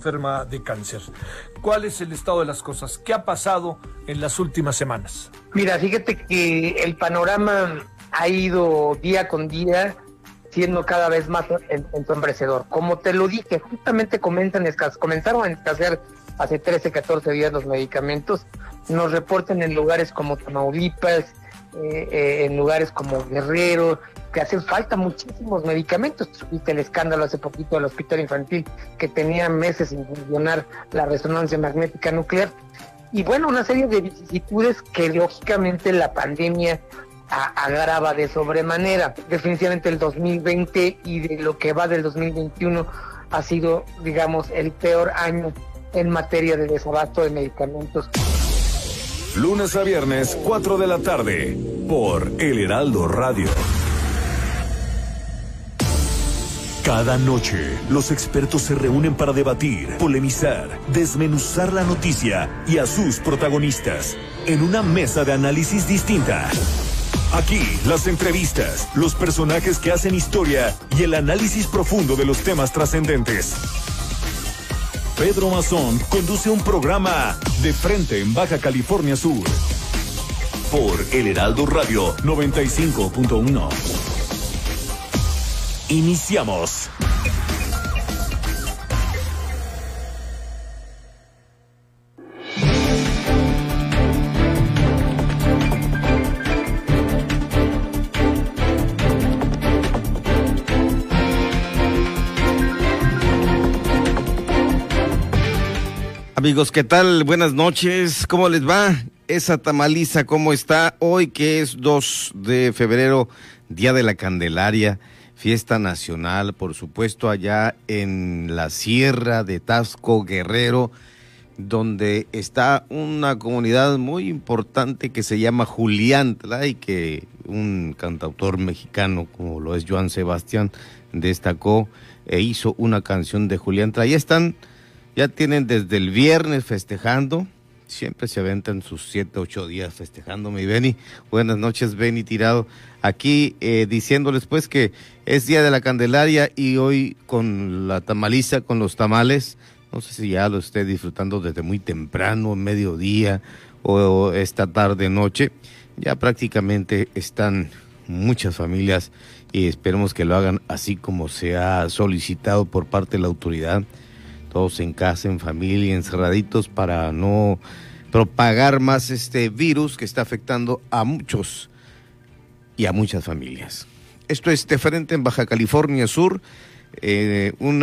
enferma de cáncer. ¿Cuál es el estado de las cosas? ¿Qué ha pasado en las últimas semanas? Mira, fíjate que el panorama ha ido día con día siendo cada vez más ensombrecedor. Como te lo dije, justamente comenzaron a escasear hace 13, 14 días los medicamentos. Nos reportan en lugares como Tamaulipas, eh, en lugares como Guerrero, que hacen falta muchísimos medicamentos. Tuviste el escándalo hace poquito del hospital infantil que tenía meses sin funcionar la resonancia magnética nuclear. Y bueno, una serie de vicisitudes que lógicamente la pandemia agrava de sobremanera. Definitivamente el 2020 y de lo que va del 2021 ha sido, digamos, el peor año en materia de desabasto de medicamentos. Lunes a viernes, 4 de la tarde, por El Heraldo Radio. Cada noche, los expertos se reúnen para debatir, polemizar, desmenuzar la noticia y a sus protagonistas en una mesa de análisis distinta. Aquí, las entrevistas, los personajes que hacen historia y el análisis profundo de los temas trascendentes. Pedro Mazón conduce un programa de frente en Baja California Sur por El Heraldo Radio 95.1. Iniciamos. Amigos, ¿qué tal? Buenas noches. ¿Cómo les va? Esa tamaliza, ¿cómo está? Hoy que es 2 de febrero, Día de la Candelaria, fiesta nacional, por supuesto, allá en la Sierra de Tasco Guerrero, donde está una comunidad muy importante que se llama Julián, y que un cantautor mexicano como lo es Joan Sebastián destacó e hizo una canción de Julián. Ahí están ya tienen desde el viernes festejando. Siempre se aventan sus siete, ocho días festejando, mi Beni. Buenas noches, Beni Tirado. Aquí eh, diciéndoles pues que es Día de la Candelaria y hoy con la tamaliza, con los tamales. No sé si ya lo esté disfrutando desde muy temprano, mediodía o esta tarde, noche. Ya prácticamente están muchas familias y esperemos que lo hagan así como se ha solicitado por parte de la autoridad todos en casa, en familia, encerraditos para no propagar más este virus que está afectando a muchos y a muchas familias. Esto es diferente en Baja California Sur, eh, un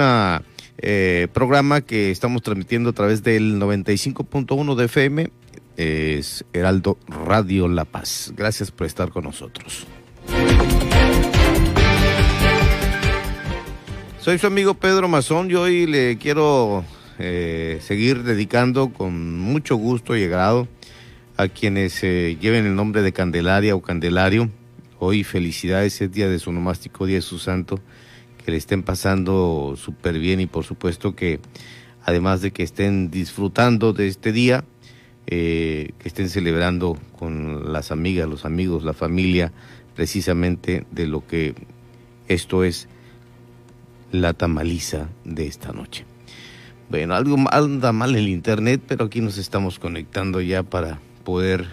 eh, programa que estamos transmitiendo a través del 95.1 de FM, es Heraldo Radio La Paz. Gracias por estar con nosotros. Soy su amigo Pedro Mazón y hoy le quiero eh, seguir dedicando con mucho gusto y agrado a quienes eh, lleven el nombre de Candelaria o Candelario. Hoy felicidades, es día de su nomástico, día de su santo, que le estén pasando súper bien y por supuesto que además de que estén disfrutando de este día, eh, que estén celebrando con las amigas, los amigos, la familia, precisamente de lo que esto es la tamaliza de esta noche. Bueno, algo anda mal el internet, pero aquí nos estamos conectando ya para poder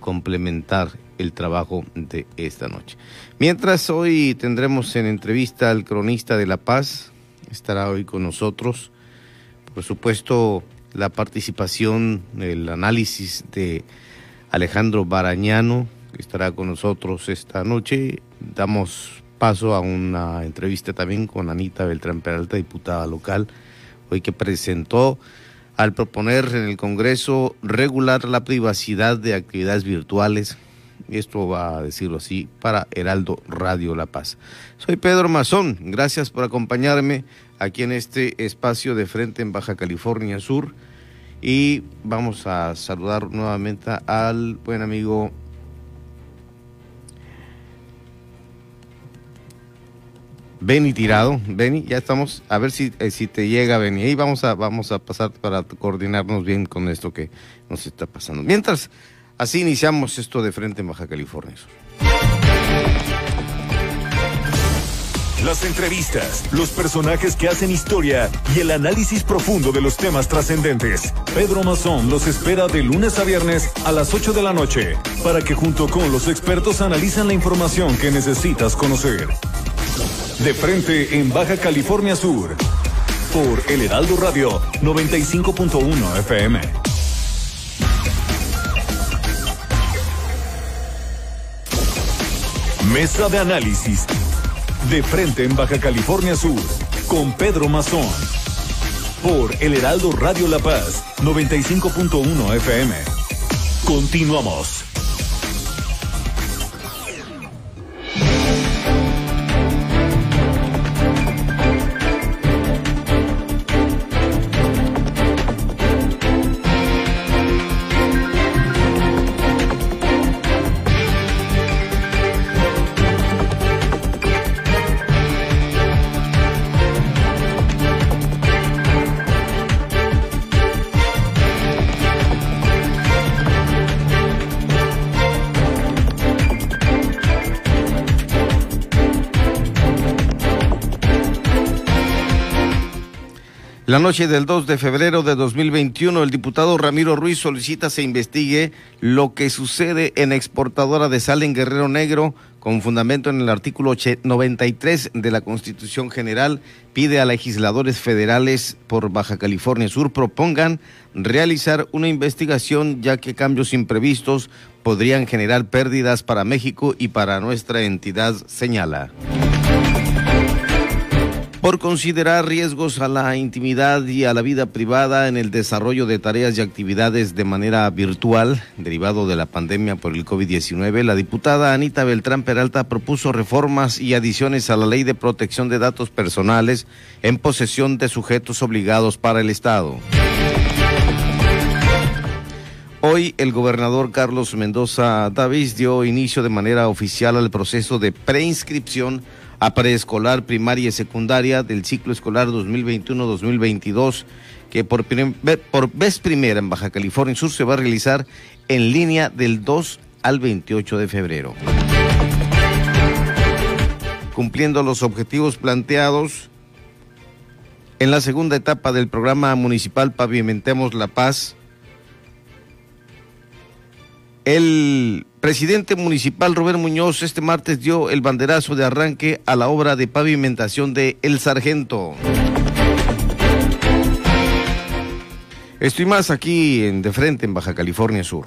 complementar el trabajo de esta noche. Mientras hoy tendremos en entrevista al cronista de La Paz, estará hoy con nosotros. Por supuesto, la participación, el análisis de Alejandro Barañano, que estará con nosotros esta noche. Damos paso a una entrevista también con Anita Beltrán Peralta, diputada local, hoy que presentó al proponer en el Congreso regular la privacidad de actividades virtuales. Esto va a decirlo así para Heraldo Radio La Paz. Soy Pedro Mazón, gracias por acompañarme aquí en este espacio de frente en Baja California Sur y vamos a saludar nuevamente al buen amigo Beni tirado, Beni, ya estamos, a ver si, eh, si te llega Beni. Ahí vamos a, vamos a pasar para coordinarnos bien con esto que nos está pasando. Mientras, así iniciamos esto de frente en Baja California Las entrevistas, los personajes que hacen historia y el análisis profundo de los temas trascendentes. Pedro Mazón los espera de lunes a viernes a las 8 de la noche para que junto con los expertos analizan la información que necesitas conocer. De frente en Baja California Sur por El Heraldo Radio 95.1 FM. Mesa de análisis. De frente en Baja California Sur, con Pedro Mazón. Por El Heraldo Radio La Paz, 95.1 FM. Continuamos. La noche del 2 de febrero de 2021, el diputado Ramiro Ruiz solicita se investigue lo que sucede en exportadora de sal en Guerrero Negro con fundamento en el artículo 93 de la Constitución General, pide a legisladores federales por Baja California Sur propongan realizar una investigación ya que cambios imprevistos podrían generar pérdidas para México y para nuestra entidad, señala por considerar riesgos a la intimidad y a la vida privada en el desarrollo de tareas y actividades de manera virtual, derivado de la pandemia por el COVID-19, la diputada Anita Beltrán Peralta propuso reformas y adiciones a la Ley de Protección de Datos Personales en posesión de sujetos obligados para el Estado. Hoy el gobernador Carlos Mendoza Davis dio inicio de manera oficial al proceso de preinscripción a preescolar, primaria y secundaria del ciclo escolar 2021-2022, que por, por vez primera en Baja California Sur se va a realizar en línea del 2 al 28 de febrero. Cumpliendo los objetivos planteados en la segunda etapa del programa municipal Pavimentemos la Paz, el presidente municipal Robert Muñoz este martes dio el banderazo de arranque a la obra de pavimentación de El Sargento. Estoy más aquí en De Frente, en Baja California Sur.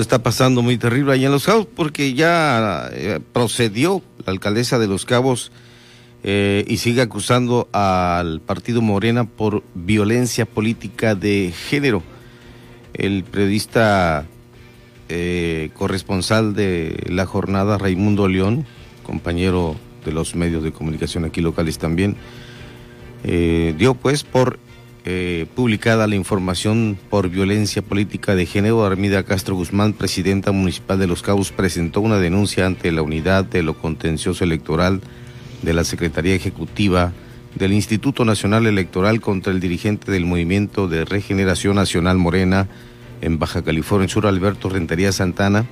Está pasando muy terrible allá en Los Cabos porque ya eh, procedió la alcaldesa de Los Cabos eh, y sigue acusando al partido Morena por violencia política de género. El periodista eh, corresponsal de la jornada, Raimundo León, compañero de los medios de comunicación aquí locales también, dio pues por eh, publicada la información por violencia política de género, Armida Castro Guzmán, presidenta municipal de Los Cabos, presentó una denuncia ante la unidad de lo contencioso electoral de la Secretaría Ejecutiva del Instituto Nacional Electoral contra el dirigente del Movimiento de Regeneración Nacional Morena en Baja California Sur, Alberto Rentería Santana,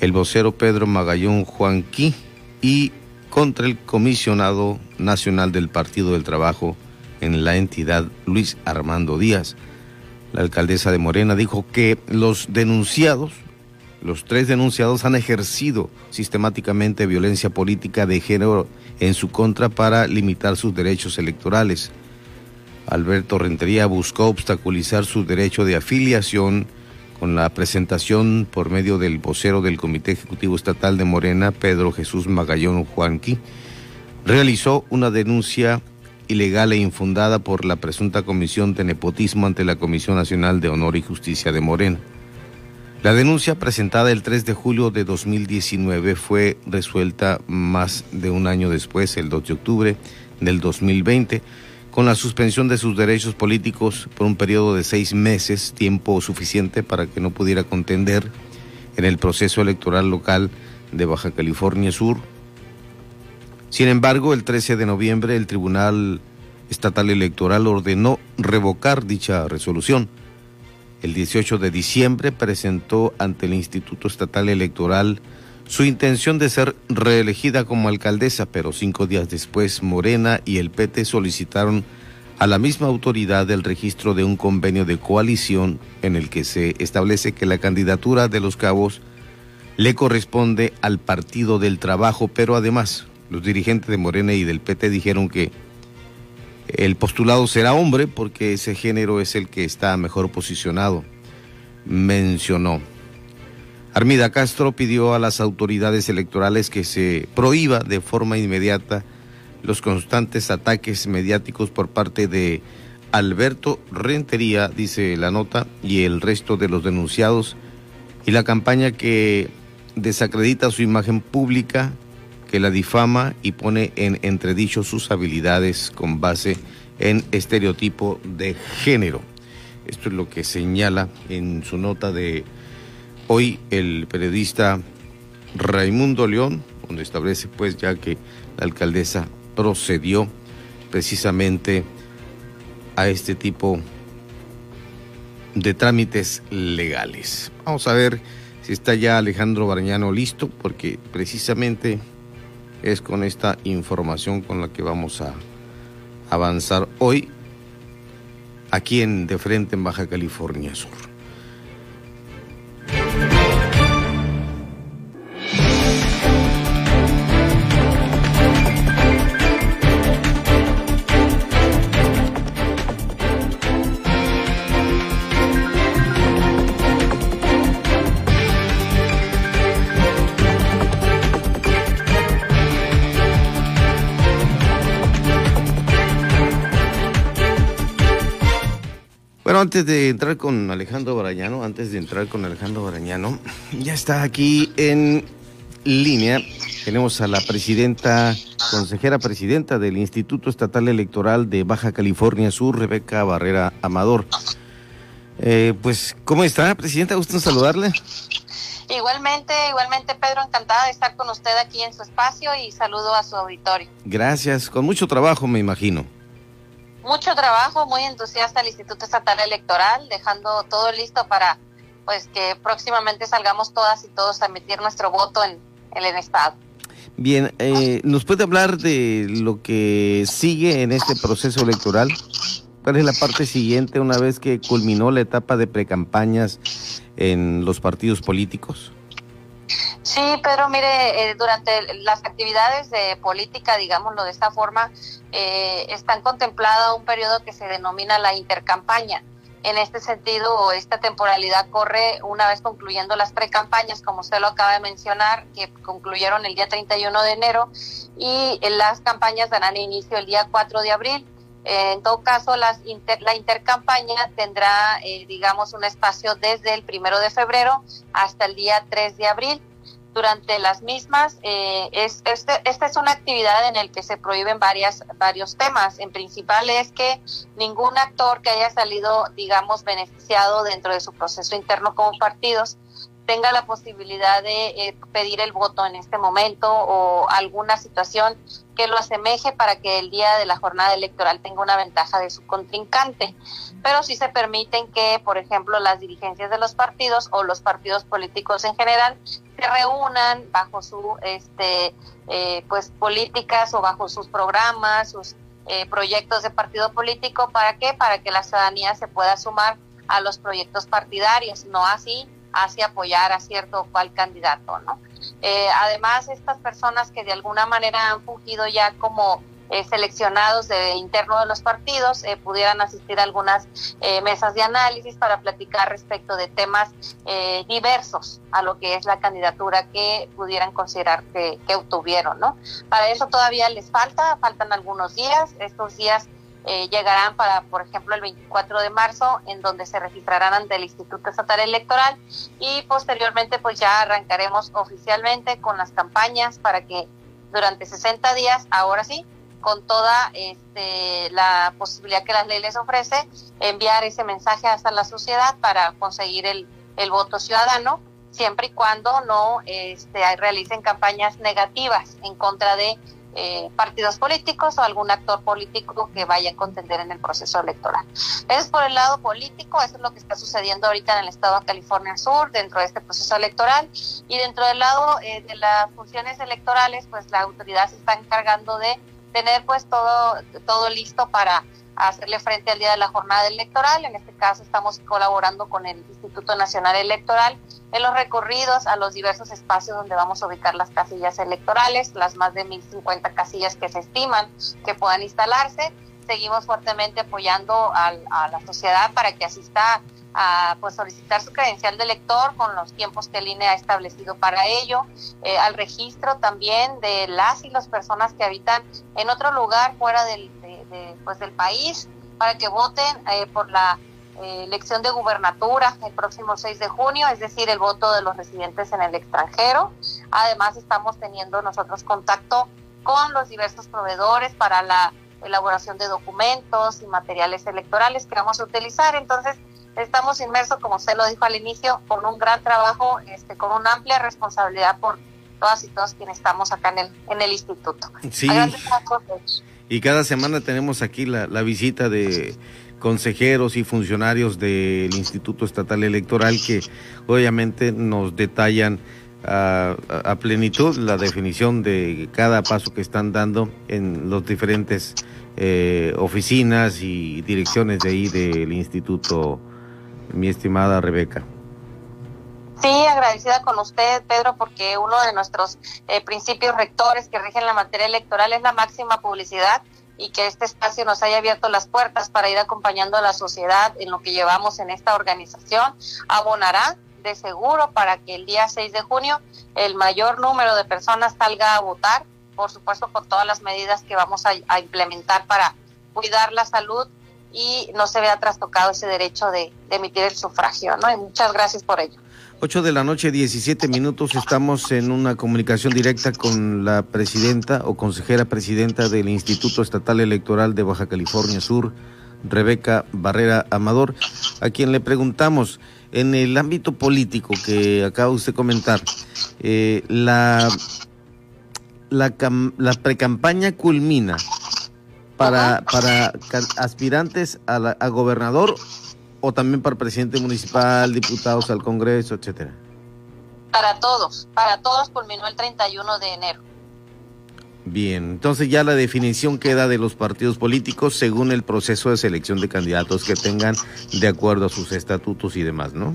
el vocero Pedro Magallón Juanqui y contra el comisionado nacional del Partido del Trabajo, en la entidad Luis Armando Díaz. la alcaldesa de Morena, dijo que los denunciados, los tres denunciados han ejercido sistemáticamente violencia política de género en su contra para limitar sus derechos electorales. Alberto Rentería buscó obstaculizar su derecho de afiliación con la presentación por medio del vocero del Comité Ejecutivo Estatal de Morena, Pedro Jesús Magallón Juanqui, realizó una denuncia ilegal e infundada por la presunta comisión de nepotismo ante la Comisión Nacional de Honor y Justicia de Morena. La denuncia presentada el 3 de julio de 2019 fue resuelta más de un año después, el 2 de octubre del 2020, con la suspensión de sus derechos políticos por un periodo de seis meses, tiempo suficiente para que no pudiera contender en el proceso electoral local de Baja California Sur. Sin embargo, el 13 de noviembre el Tribunal Estatal Electoral ordenó revocar dicha resolución. El 18 de diciembre presentó ante el Instituto Estatal Electoral su intención de ser reelegida como alcaldesa, pero cinco días después Morena y el PT solicitaron a la misma autoridad el registro de un convenio de coalición en el que se establece que la candidatura de los cabos le corresponde al Partido del Trabajo, pero además los dirigentes de Morena y del PT dijeron que el postulado será hombre porque ese género es el que está mejor posicionado, mencionó. Armida Castro pidió a las autoridades electorales que se prohíba de forma inmediata los constantes ataques mediáticos por parte de Alberto Rentería, dice la nota, y el resto de los denunciados, y la campaña que desacredita su imagen pública, que la difama y pone en entredicho sus habilidades con base en estereotipo de género. Esto es lo que señala en su nota de hoy el periodista Raimundo León, donde establece pues ya que la alcaldesa procedió precisamente a este tipo de trámites legales. Vamos a ver si está ya Alejandro Barañano listo, porque precisamente es con esta información con la que vamos a avanzar hoy aquí en De Frente en Baja California Sur. Antes de entrar con Alejandro Barañano, antes de entrar con Alejandro Barañano, ya está aquí en línea. Tenemos a la presidenta, consejera presidenta del Instituto Estatal Electoral de Baja California Sur, Rebeca Barrera Amador. Eh, pues, ¿cómo está, presidenta? Gusto saludarle. Igualmente, igualmente, Pedro, encantada de estar con usted aquí en su espacio y saludo a su auditorio. Gracias, con mucho trabajo, me imagino mucho trabajo, muy entusiasta el Instituto Estatal Electoral, dejando todo listo para pues que próximamente salgamos todas y todos a emitir nuestro voto en, el Estado. Bien, eh, ¿nos puede hablar de lo que sigue en este proceso electoral? ¿Cuál es la parte siguiente una vez que culminó la etapa de precampañas en los partidos políticos? Sí, pero mire, eh, durante las actividades de política, digámoslo de esta forma, eh, están contemplado un periodo que se denomina la intercampaña. En este sentido, esta temporalidad corre una vez concluyendo las precampañas, como usted lo acaba de mencionar, que concluyeron el día 31 de enero, y las campañas darán inicio el día 4 de abril. Eh, en todo caso, las la intercampaña tendrá, eh, digamos, un espacio desde el primero de febrero hasta el día 3 de abril durante las mismas. Eh, es, este, esta es una actividad en la que se prohíben varias, varios temas. En principal es que ningún actor que haya salido, digamos, beneficiado dentro de su proceso interno como partidos tenga la posibilidad de eh, pedir el voto en este momento o alguna situación que lo asemeje para que el día de la jornada electoral tenga una ventaja de su contrincante. Pero sí se permiten que, por ejemplo, las dirigencias de los partidos o los partidos políticos en general se reúnan bajo su, este, eh, pues, políticas o bajo sus programas, sus eh, proyectos de partido político. ¿Para qué? Para que la ciudadanía se pueda sumar a los proyectos partidarios, no así hacia apoyar a cierto o cual candidato, ¿no? Eh, además, estas personas que de alguna manera han fungido ya como eh, seleccionados de interno de los partidos eh, pudieran asistir a algunas mesas de análisis para platicar respecto de temas diversos a lo que es la candidatura que pudieran considerar que, que obtuvieron, ¿no? Para eso todavía les falta, faltan algunos días, estos días eh, llegarán para, por ejemplo, el 24 de marzo, en donde se registrarán ante el Instituto Estatal Electoral y posteriormente pues ya arrancaremos oficialmente con las campañas para que durante 60 días, ahora sí, con toda este, la posibilidad que la ley les ofrece, enviar ese mensaje hasta la sociedad para conseguir el, el voto ciudadano, siempre y cuando no este, realicen campañas negativas en contra de eh, partidos políticos o algún actor político que vaya a contender en el proceso electoral. Eso es por el lado político, eso es lo que está sucediendo ahorita en el estado de California Sur dentro de este proceso electoral y dentro del lado eh, de las funciones electorales, pues la autoridad se está encargando de tener pues todo, todo listo para hacerle frente al día de la jornada electoral. En este caso estamos colaborando con el Instituto Nacional Electoral en los recorridos a los diversos espacios donde vamos a ubicar las casillas electorales, las más de 1.050 casillas que se estiman que puedan instalarse. Seguimos fuertemente apoyando a la sociedad para que asista a pues, solicitar su credencial de elector con los tiempos que el INE ha establecido para ello, eh, al registro también de las y las personas que habitan en otro lugar fuera del, pues, del país para que voten eh, por la eh, elección de gubernatura el próximo 6 de junio, es decir, el voto de los residentes en el extranjero. Además, estamos teniendo nosotros contacto con los diversos proveedores para la elaboración de documentos y materiales electorales que vamos a utilizar. Entonces, estamos inmersos, como usted lo dijo al inicio, con un gran trabajo, este, con una amplia responsabilidad por todas y todos quienes estamos acá en el, en el instituto. Sí. Y cada semana tenemos aquí la, visita de consejeros y funcionarios del Instituto Estatal Electoral que obviamente nos detallan a, plenitud la definición de cada paso que están dando en los diferentes eh, oficinas y direcciones de ahí del instituto, mi estimada Rebeca. Sí, agradecida con usted, Pedro, porque uno de nuestros eh, principios rectores que rigen la materia electoral es la máxima publicidad y que este espacio nos haya abierto las puertas para ir acompañando a la sociedad en lo que llevamos en esta organización, abonará seguro para que el día 6 de junio el mayor número de personas salga a votar, por supuesto con todas las medidas que vamos a, implementar para cuidar la salud y no se vea trastocado ese derecho de, emitir el sufragio, ¿no? Muchas gracias por ello. 8 de la noche, 17 minutos. Estamos en una comunicación directa con la presidenta o consejera presidenta del Instituto Estatal Electoral de Baja California Sur, Rebeca Barrera Amador, a quien le preguntamos en el ámbito político que acaba usted comentar, eh, la, la, la precampaña culmina para, para aspirantes a, a gobernador o también para presidente municipal, diputados al Congreso, etcétera? Para todos, para todos culminó el 31 de enero. Bien, entonces ya la definición queda de los partidos políticos según el proceso de selección de candidatos que tengan de acuerdo a sus estatutos y demás, ¿no?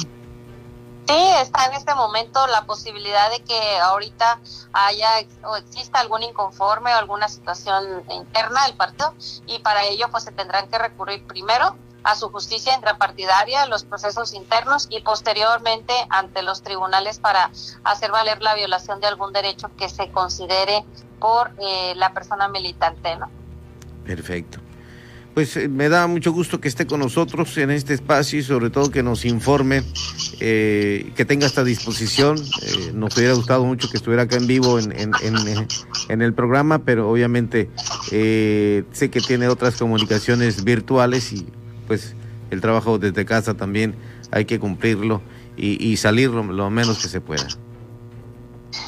Sí, está en este momento la posibilidad de que ahorita haya o exista algún inconforme o alguna situación interna del partido y para ello pues se tendrán que recurrir primero a su justicia intrapartidaria, los procesos internos y posteriormente ante los tribunales para hacer valer la violación de algún derecho que se considere por eh, la persona militante. ¿no? Perfecto. Pues eh, me da mucho gusto que esté con nosotros en este espacio y sobre todo que nos informe, eh, que tenga esta disposición. nos hubiera gustado mucho que estuviera acá en vivo en, en, en, en el programa, pero obviamente sé que tiene otras comunicaciones virtuales y pues el trabajo desde casa también hay que cumplirlo y, salir lo, menos que se pueda.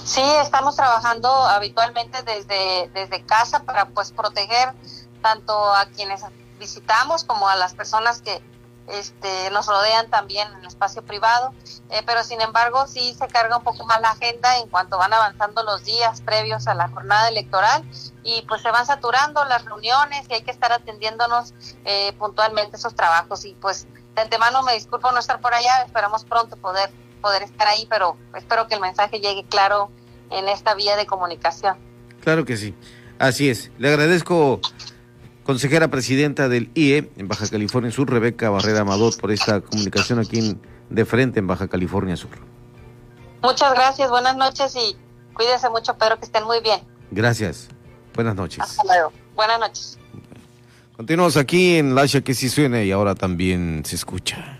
Sí, estamos trabajando habitualmente desde, desde casa para pues proteger tanto a quienes visitamos como a las personas que, este, nos rodean también en el espacio privado, eh, pero sin embargo sí se carga un poco más la agenda en cuanto van avanzando los días previos a la jornada electoral y pues se van saturando las reuniones y hay que estar atendiéndonos eh, puntualmente esos trabajos y pues de antemano me disculpo no estar por allá, esperamos pronto poder, poder estar ahí, pero espero que el mensaje llegue claro en esta vía de comunicación. Claro que sí, así es. Le agradezco, consejera presidenta del IE en Baja California Sur, Rebeca Barrera Amador, por esta comunicación aquí en, de frente en Baja California Sur. Muchas gracias, buenas noches y cuídese mucho, Pedro, que estén muy bien. Gracias, buenas noches. Hasta luego, buenas noches. Continuamos aquí en Lasha que sí suena y ahora también se escucha.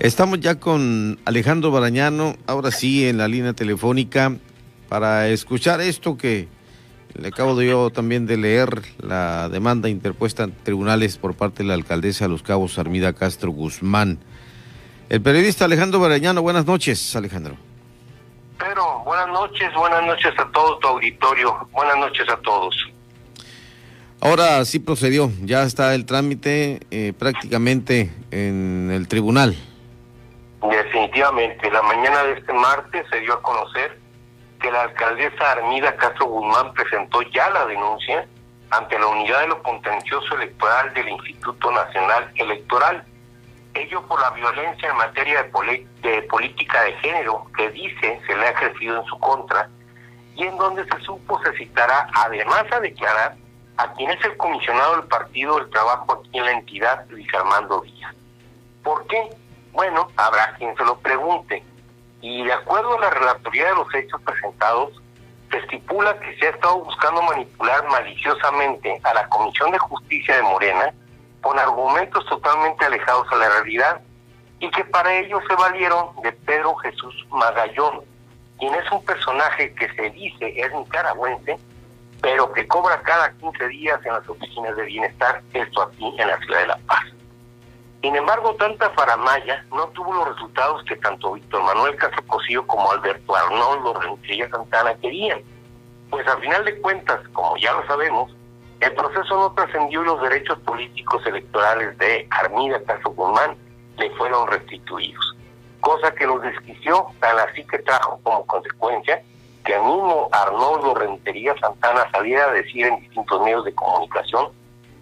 Estamos ya con Alejandro Barañano, ahora sí en la línea telefónica, para escuchar esto que le acabo de yo también de leer la demanda interpuesta en tribunales por parte de la alcaldesa de Los Cabos, Armida Castro Guzmán. El periodista Alejandro Barañano, buenas noches, Alejandro. Pero buenas noches, buenas noches a todo tu auditorio, buenas noches a todos. Ahora sí procedió, ya está el trámite eh, prácticamente en el tribunal. Definitivamente, la mañana de este martes se dio a conocer que la alcaldesa Armida Castro Guzmán presentó ya la denuncia ante la unidad de lo contencioso electoral del Instituto Nacional Electoral. Ello por la violencia en materia de, de política de género que dice se le ha ejercido en su contra y en donde se supo se citará además a declarar a quien es el comisionado del Partido del Trabajo aquí en la entidad, Luis Armando Díaz. ¿Por qué? Bueno, habrá quien se lo pregunte. Y de acuerdo a la relatoría de los hechos presentados, se estipula que se ha estado buscando manipular maliciosamente a la Comisión de Justicia de Morena con argumentos totalmente alejados a la realidad y que para ello se valieron de Pedro Jesús Magallón, quien es un personaje que se dice es nicaragüense, pero que cobra cada 15 días en las oficinas de bienestar, esto aquí en la ciudad de La Paz. Sin embargo, tanta faramaya no tuvo los resultados que tanto Víctor Manuel Castro Cosío como Alberto Arnoldo Rencilla Santana querían. Pues al final de cuentas, como ya lo sabemos, el proceso no trascendió y los derechos políticos electorales de Armida Castro Guzmán le fueron restituidos. Cosa que los desquició, tan así que trajo como consecuencia que el mismo Arnoldo Rentería Santana saliera a decir en distintos medios de comunicación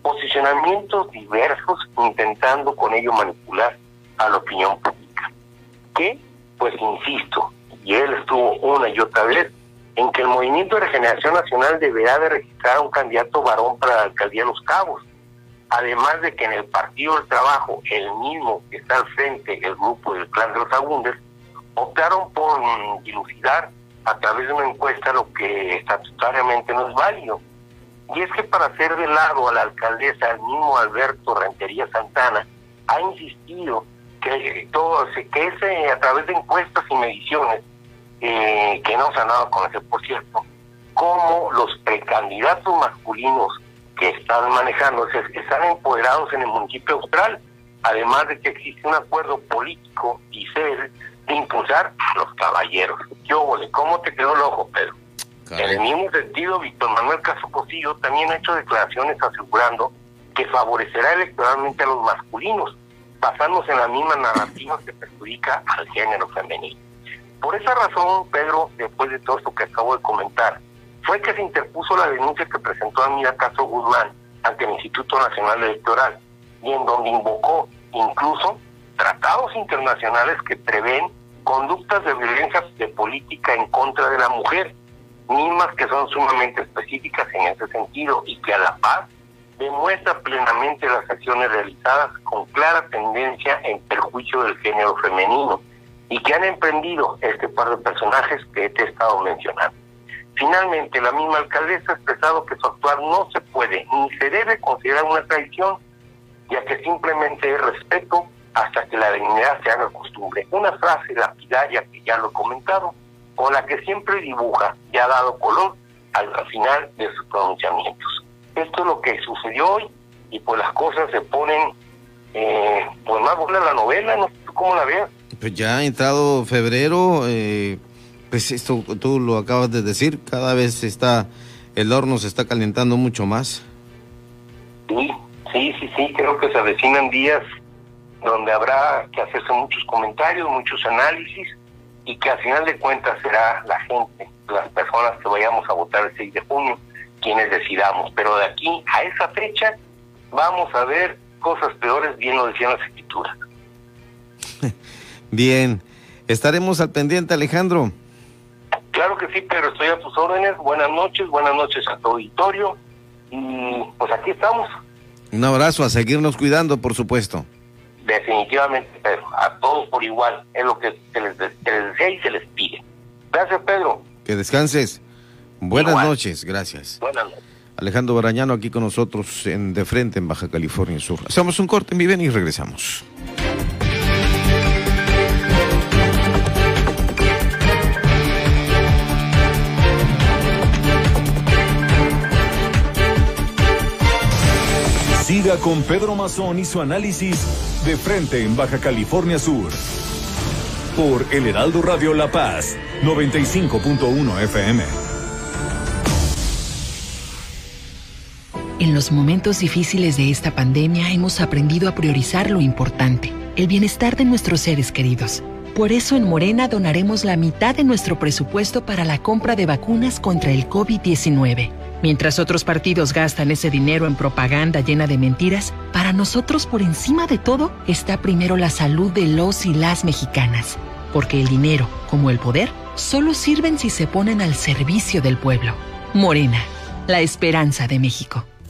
posicionamientos diversos intentando con ello manipular a la opinión pública. Que, pues insisto, y él estuvo una y otra vez, en que el Movimiento de Regeneración Nacional deberá de registrar a un candidato varón para la alcaldía de Los Cabos. Además de que en el Partido del Trabajo, el mismo que está al frente, el grupo del Clan de los Agundes, optaron por dilucidar a través de una encuesta lo que estatutariamente no es válido y es que para hacer de lado a la alcaldesa, el mismo Alberto Rentería Santana ha insistido que todo que ese a través de encuestas y mediciones eh, que no se han dado a conocer, por cierto, como los precandidatos masculinos que están manejando están empoderados en el municipio austral, además de que existe un acuerdo político y ser de impulsar a los caballeros. Yo, ¿cómo te quedó el ojo, Pedro? En el mismo sentido, Víctor Manuel Caso Cosillo también ha hecho declaraciones asegurando que favorecerá electoralmente a los masculinos, basándose en la misma narrativa que perjudica al género femenino. Por esa razón, Pedro, después de todo esto que acabo de comentar, fue que se interpuso la denuncia que presentó Amira Caso Guzmán ante el Instituto Nacional Electoral, y en donde invocó incluso tratados internacionales que prevén conductas de violencia de política en contra de la mujer, mismas que son sumamente específicas en ese sentido y que a la paz demuestra plenamente las acciones realizadas con clara tendencia en perjuicio del género femenino y que han emprendido este par de personajes que te he estado mencionando. Finalmente, la misma alcaldesa ha expresado que su actuar no se puede ni se debe considerar una traición, ya que simplemente es respeto hasta que la dignidad se haga costumbre. Una frase lapidaria que ya lo he comentado, con la que siempre dibuja y ha dado color al final de sus pronunciamientos. Esto es lo que sucedió hoy y pues las cosas se ponen eh, pues más buena la novela, no sé cómo la veas. Pues ya ha entrado febrero, eh, pues esto tú lo acabas de decir, cada vez está, el horno se está calentando mucho más. Sí, sí, sí, sí, creo que se avecinan días donde habrá que hacerse muchos comentarios, muchos análisis y que al final de cuentas será la gente, las personas que vayamos a votar el 6 de junio, quienes decidamos. Pero de aquí a esa fecha vamos a ver cosas peores, bien lo decían las escrituras. Bien, estaremos al pendiente, Alejandro. Claro que sí, pero estoy a tus órdenes. Buenas noches, buenas noches a tu auditorio. Y pues aquí estamos. Un abrazo, a seguirnos cuidando, por supuesto. Definitivamente, Pedro. A todos por igual. Es lo que se les, se les desea y se les pide. Gracias, Pedro. Que descanses. Buenas Igual. noches, gracias. Buenas noches. Alejandro Barañano aquí con nosotros en De Frente en Baja California Sur. Hacemos un corte, mi bien, y regresamos. Con Pedro Mazón y su análisis de frente en Baja California Sur. Por El Heraldo Radio La Paz, 95.1 FM. En los momentos difíciles de esta pandemia hemos aprendido a priorizar lo importante, el bienestar de nuestros seres queridos. Por eso en Morena donaremos la mitad de nuestro presupuesto para la compra de vacunas contra el COVID-19. Mientras otros partidos gastan ese dinero en propaganda llena de mentiras, para nosotros por encima de todo está primero la salud de los y las mexicanas. Porque el dinero, como el poder, solo sirven si se ponen al servicio del pueblo. Morena, la esperanza de México.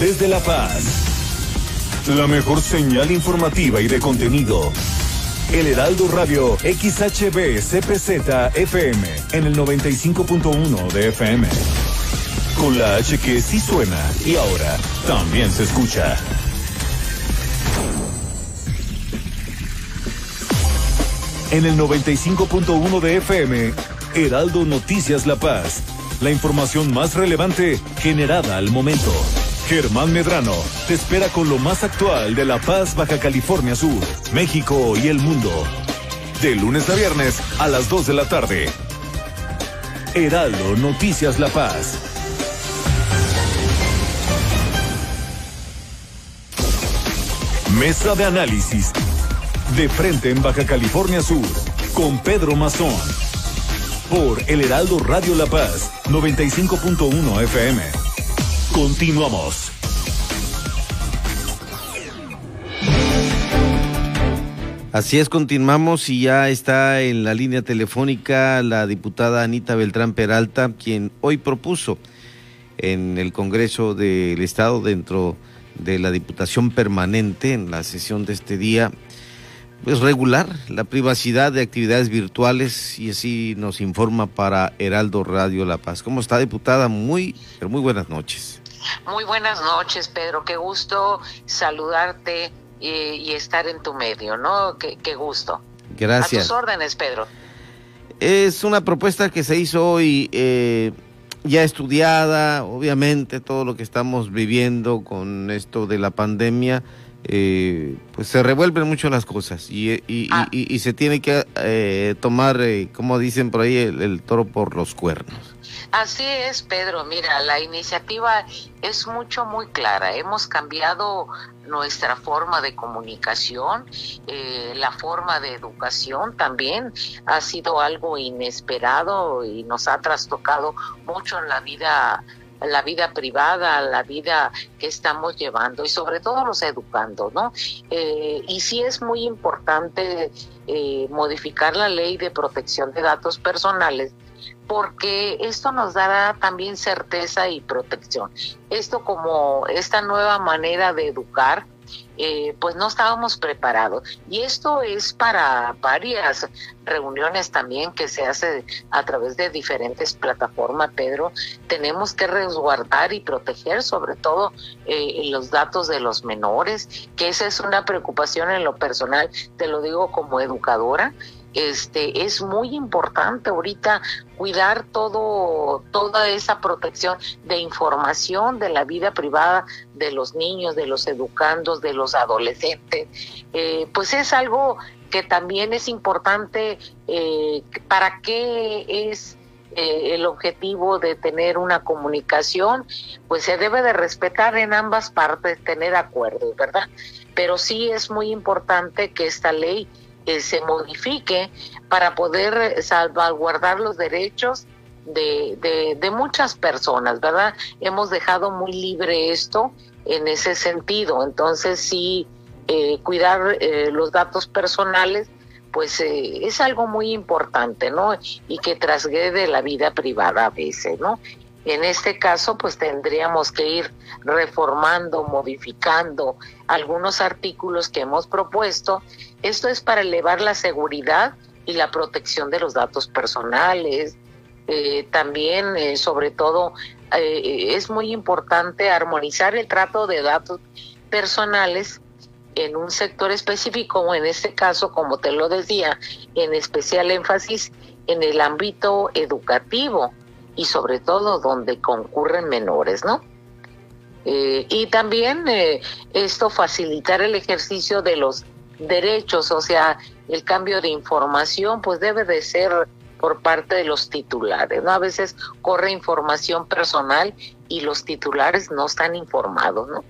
Desde La Paz, la mejor señal informativa y de contenido. El Heraldo Radio XHB CPZ FM en el 95.1 de FM. Con la H que sí suena y ahora también se escucha. En el 95.1 de FM, Heraldo Noticias La Paz. La información más relevante generada al momento. Germán Medrano te espera con lo más actual de La Paz, Baja California Sur, México y el mundo. De lunes a viernes a las 2 de la tarde. Heraldo Noticias La Paz. Mesa de análisis. De frente en Baja California Sur. Con Pedro Mazón. Por El Heraldo Radio La Paz, 95.1 FM. Continuamos. Así es, continuamos y ya está en la línea telefónica la diputada Anita Beltrán Peralta, quien hoy propuso en el Congreso del Estado, dentro de la Diputación Permanente, en la sesión de este día, pues regular la privacidad de actividades virtuales y así nos informa para Heraldo Radio La Paz. ¿Cómo está, diputada? Muy, pero muy buenas noches. Muy buenas noches, Pedro. Qué gusto saludarte y, y estar en tu medio, ¿no? Qué, qué gusto. Gracias. A tus órdenes, Pedro. Es una propuesta que se hizo hoy, eh, ya estudiada, obviamente, todo lo que estamos viviendo con esto de la pandemia, eh, pues se revuelven mucho las cosas y, y, y- Ah. y- y se tiene que eh, tomar, eh, como dicen por ahí, el, el toro por los cuernos. Así es, Pedro. Mira, la iniciativa es mucho, muy clara. Hemos cambiado nuestra forma de comunicación, eh, la forma de educación también ha sido algo inesperado y nos ha trastocado mucho en la vida la vida privada, la vida que estamos llevando y sobre todo los educando, ¿no? Eh, y sí es muy importante eh, modificar la ley de protección de datos personales porque esto nos dará también certeza y protección. Esto como esta nueva manera de educar, eh, pues no estábamos preparados. Y esto es para varias reuniones también que se hace a través de diferentes plataformas, Pedro. Tenemos que resguardar y proteger sobre todo eh, los datos de los menores, que esa es una preocupación en lo personal, te lo digo como educadora este es muy importante ahorita cuidar todo toda esa protección de información de la vida privada de los niños de los educandos de los adolescentes Eh, pues es algo que también es importante eh, para qué es eh, el objetivo de tener una comunicación, pues se debe de respetar en ambas partes, tener acuerdos, ¿verdad? Pero sí es muy importante que esta ley eh, se modifique para poder eh, salvaguardar los derechos de, de, de muchas personas, ¿verdad? Hemos dejado muy libre esto en ese sentido, entonces sí, eh, cuidar eh, los datos personales pues eh, es algo muy importante, ¿no? Y que trasgrede la vida privada a veces, ¿no? En este caso, pues tendríamos que ir reformando, modificando algunos artículos que hemos propuesto. Esto es para elevar la seguridad y la protección de los datos personales. Eh, también, eh, sobre todo, eh, es muy importante armonizar el trato de datos personales en un sector específico, o en este caso, como te lo decía, en especial énfasis en el ámbito educativo y sobre todo donde concurren menores, ¿no? Eh, y también eh, esto facilitar el ejercicio de los derechos, o sea, el cambio de información, pues debe de ser por parte de los titulares, ¿no? A veces corre información personal y los titulares no están informados, ¿no?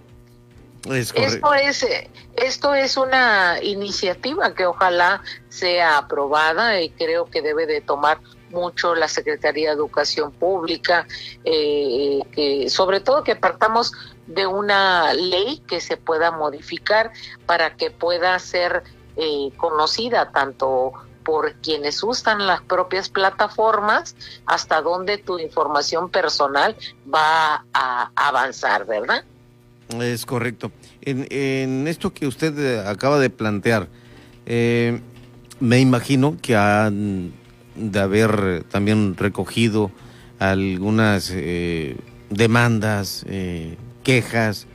Es Esto es, eh, esto es una iniciativa que ojalá sea aprobada y creo que debe de tomar mucho la Secretaría de Educación Pública, eh, que sobre todo que partamos de una ley que se pueda modificar para que pueda ser eh, conocida tanto por quienes usan las propias plataformas hasta donde tu información personal va a avanzar, ¿verdad? Es correcto. En, en esto que usted eh, acaba de plantear, eh, me imagino que han de haber también recogido algunas eh, demandas, eh, quejas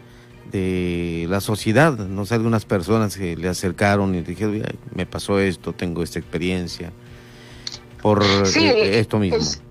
de la sociedad, no sé, algunas personas que le acercaron y dijeron, "Mira, me pasó esto, tengo esta experiencia, por Sí, eh, esto mismo. es-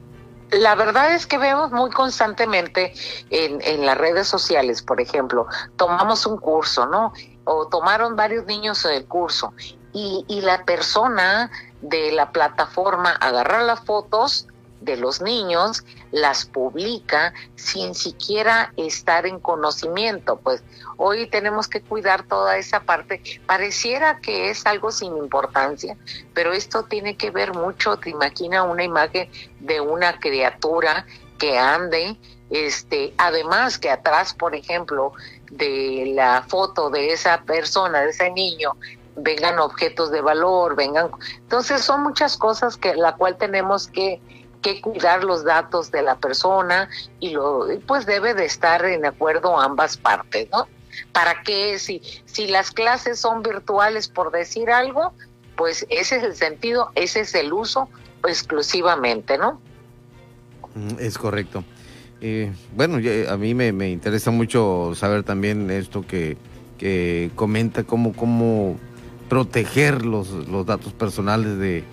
la verdad es que vemos muy constantemente en, en las redes sociales, por ejemplo, tomamos un curso, ¿no? O tomaron varios niños el curso y, y la persona de la plataforma agarra las fotos de los niños, las publica sin siquiera estar en conocimiento. Pues hoy tenemos que cuidar toda esa parte. Pareciera que es algo sin importancia, pero esto tiene que ver mucho, te imaginas una imagen de una criatura que ande, este, además que atrás, por ejemplo, de la foto de esa persona, de ese niño, vengan objetos de valor, vengan, entonces son muchas cosas que la cual tenemos que que cuidar los datos de la persona y lo pues debe de estar en acuerdo ambas partes, ¿no? ¿Para qué si si las clases son virtuales por decir algo, pues ese es el sentido, ese es el uso exclusivamente, ¿no? Mm, Es correcto. Eh, bueno, a mí me, me interesa mucho saber también esto que, que comenta, cómo, cómo proteger los, los datos personales de,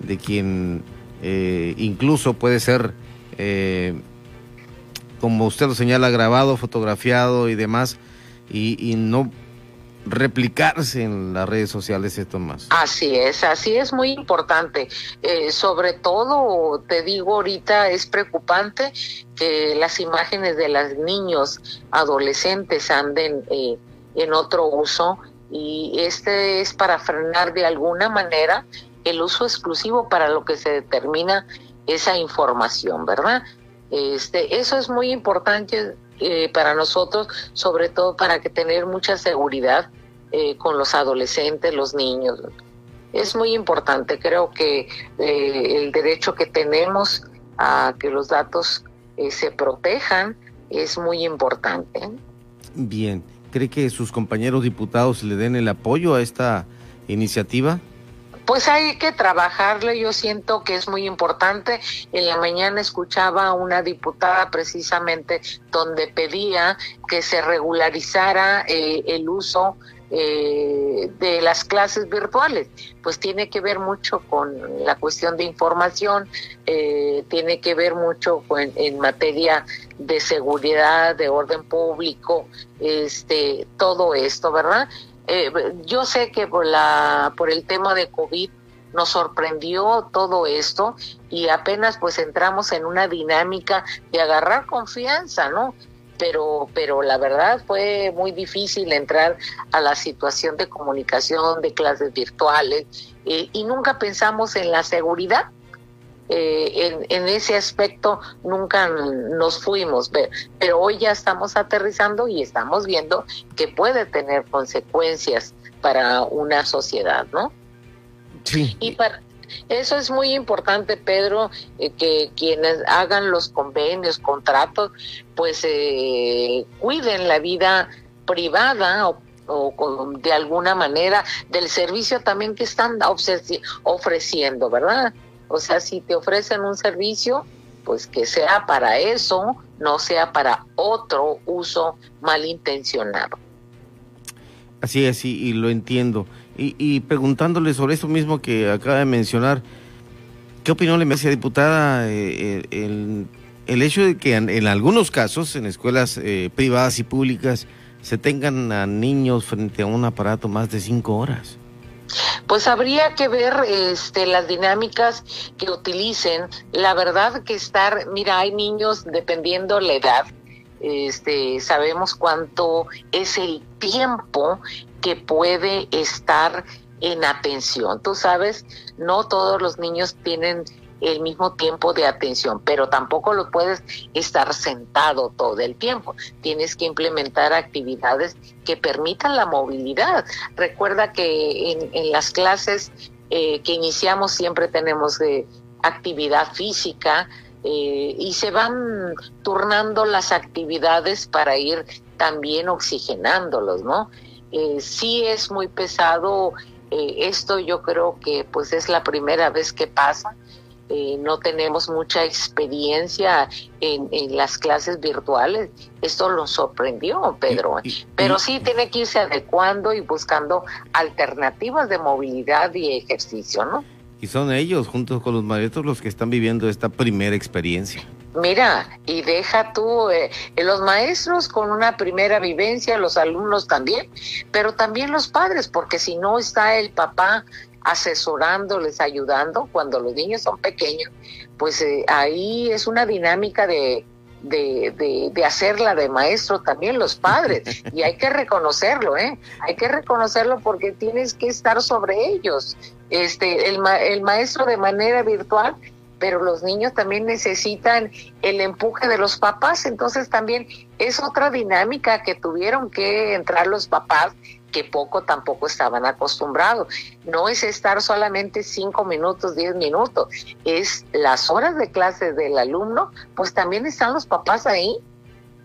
de quien eh, incluso puede ser, eh, como usted lo señala, grabado, fotografiado y demás, y, y no replicarse en las redes sociales esto más. Así es, así es muy importante. Eh, sobre todo, te digo ahorita, es preocupante que las imágenes de los niños adolescentes anden eh, en otro uso y este es para frenar de alguna manera el uso exclusivo para lo que se determina esa información, ¿verdad? Este, eso es muy importante eh, para nosotros, sobre todo para que tener mucha seguridad eh, con los adolescentes, los niños. Es muy importante, creo que eh, el derecho que tenemos a que los datos se protejan es muy importante. Bien, ¿cree que sus compañeros diputados le den el apoyo a esta iniciativa? pues hay que trabajarle, yo siento que es muy importante. En la mañana escuchaba a una diputada precisamente donde pedía que se regularizara eh, el uso eh, de las clases virtuales, pues tiene que ver mucho con la cuestión de información, eh, tiene que ver mucho en materia de seguridad, de orden público, este, todo esto, ¿verdad? Eh, yo sé que por, la, por el tema de COVID nos sorprendió todo esto y apenas pues entramos en una dinámica de agarrar confianza, ¿no? Pero, pero la verdad fue muy difícil entrar a la situación de comunicación, de clases virtuales, eh, y nunca pensamos en la seguridad eh, en, ese aspecto nunca nos fuimos, pero hoy ya estamos aterrizando y estamos viendo que puede tener consecuencias para una sociedad, ¿no? Sí. Y para, eso es muy importante, Pedro, eh, que quienes hagan los convenios, contratos, pues eh, cuiden la vida privada o, o, de alguna manera del servicio también que están ofreciendo, ¿verdad? O sea, si te ofrecen un servicio, pues que sea para eso, no sea para otro uso malintencionado. Así es, y, lo entiendo. Y, preguntándole sobre eso mismo que acaba de mencionar, ¿qué opinión le merece, diputada, eh, el, el, hecho de que en, algunos casos, en escuelas eh, privadas y públicas, se tengan a niños frente a un aparato más de cinco horas? Pues habría que ver este, las dinámicas que utilicen. La verdad que estar, mira, hay niños dependiendo la edad, este, sabemos cuánto es el tiempo que puede estar en atención. Tú sabes, no todos los niños tienen el mismo tiempo de atención, pero tampoco lo puedes estar sentado todo el tiempo. Tienes que implementar actividades que permitan la movilidad. Recuerda que en, las clases eh, que iniciamos siempre tenemos de actividad física eh, y se van turnando las actividades para ir también oxigenándolos, ¿no? Eh, sí es muy pesado esto yo creo que pues es la primera vez que pasa eh, no tenemos mucha experiencia en, las clases virtuales. Esto lo sorprendió, Pedro. Pero sí tiene que irse adecuando y buscando alternativas de movilidad y ejercicio, ¿no? Y son ellos, juntos con los maestros, los que están viviendo esta primera experiencia. Mira, y deja tú, eh, los maestros con una primera vivencia, los alumnos también, pero también los padres, porque si no está el papá asesorándoles, ayudando cuando los niños son pequeños, pues eh, ahí es una dinámica de, de, de, hacerla de maestro también los padres y hay que reconocerlo, ¿eh? Hay que reconocerlo porque tienes que estar sobre ellos. Este, el, el maestro de manera virtual pero los niños también necesitan el empuje de los papás, entonces también es otra dinámica que tuvieron que entrar los papás que poco tampoco estaban acostumbrados. No es estar solamente cinco minutos, diez minutos, es las horas de clase del alumno, pues también están los papás ahí.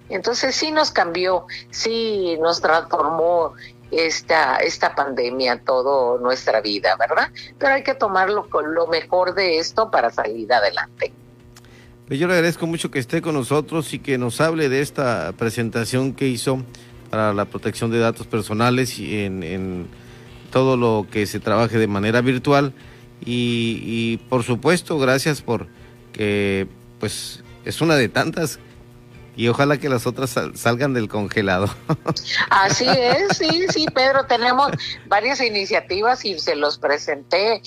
Entonces sí nos cambió, sí nos transformó esta, esta pandemia, toda nuestra vida, ¿verdad? Pero hay que tomarlo con lo mejor de esto para salir adelante. Pues yo le agradezco mucho que esté con nosotros y que nos hable de esta presentación que hizo para la protección de datos personales y en, todo lo que se trabaje de manera virtual. Y, por supuesto, gracias por que pues es una de tantas Y ojalá que las otras salgan del congelado. Así es, sí, sí, Pedro, tenemos varias iniciativas y se los presenté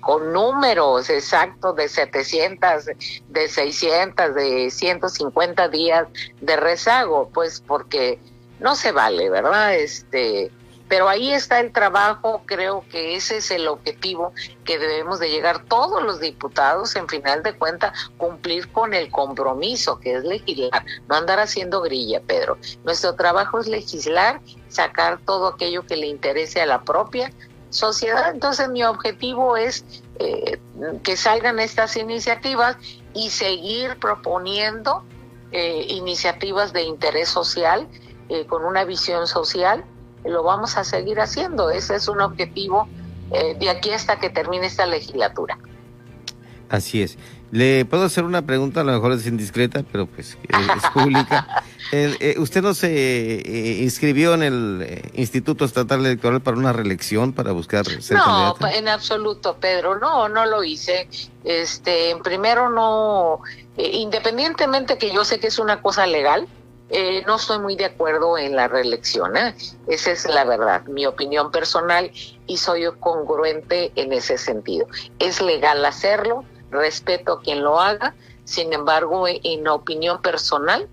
con números exactos de 700, de 600, de 150 días de rezago, pues porque no se vale, ¿verdad? Este, pero ahí está el trabajo, creo que ese es el objetivo que debemos de llegar todos los diputados, en final de cuentas, cumplir con el compromiso que es legislar, no andar haciendo grilla, Pedro. Nuestro trabajo es legislar, sacar todo aquello que le interese a la propia sociedad. Entonces mi objetivo es eh, que salgan estas iniciativas y seguir proponiendo eh, iniciativas de interés social, eh, con una visión social lo vamos a seguir haciendo. Ese es un objetivo eh, de aquí hasta que termine esta legislatura. Así es. Le puedo hacer una pregunta, a lo mejor es indiscreta, pero pues es pública. Eh, ¿Usted no se eh, inscribió en el Instituto Estatal Electoral para una reelección, para buscar ser No, en absoluto, Pedro, no, no lo hice. Este, primero no, independientemente que yo sé que es una cosa legal, eh, no estoy muy de acuerdo en la reelección. ¿eh? Esa es la verdad, mi opinión personal y soy congruente en ese sentido. Es legal hacerlo, respeto a quien lo haga, sin embargo, en opinión personal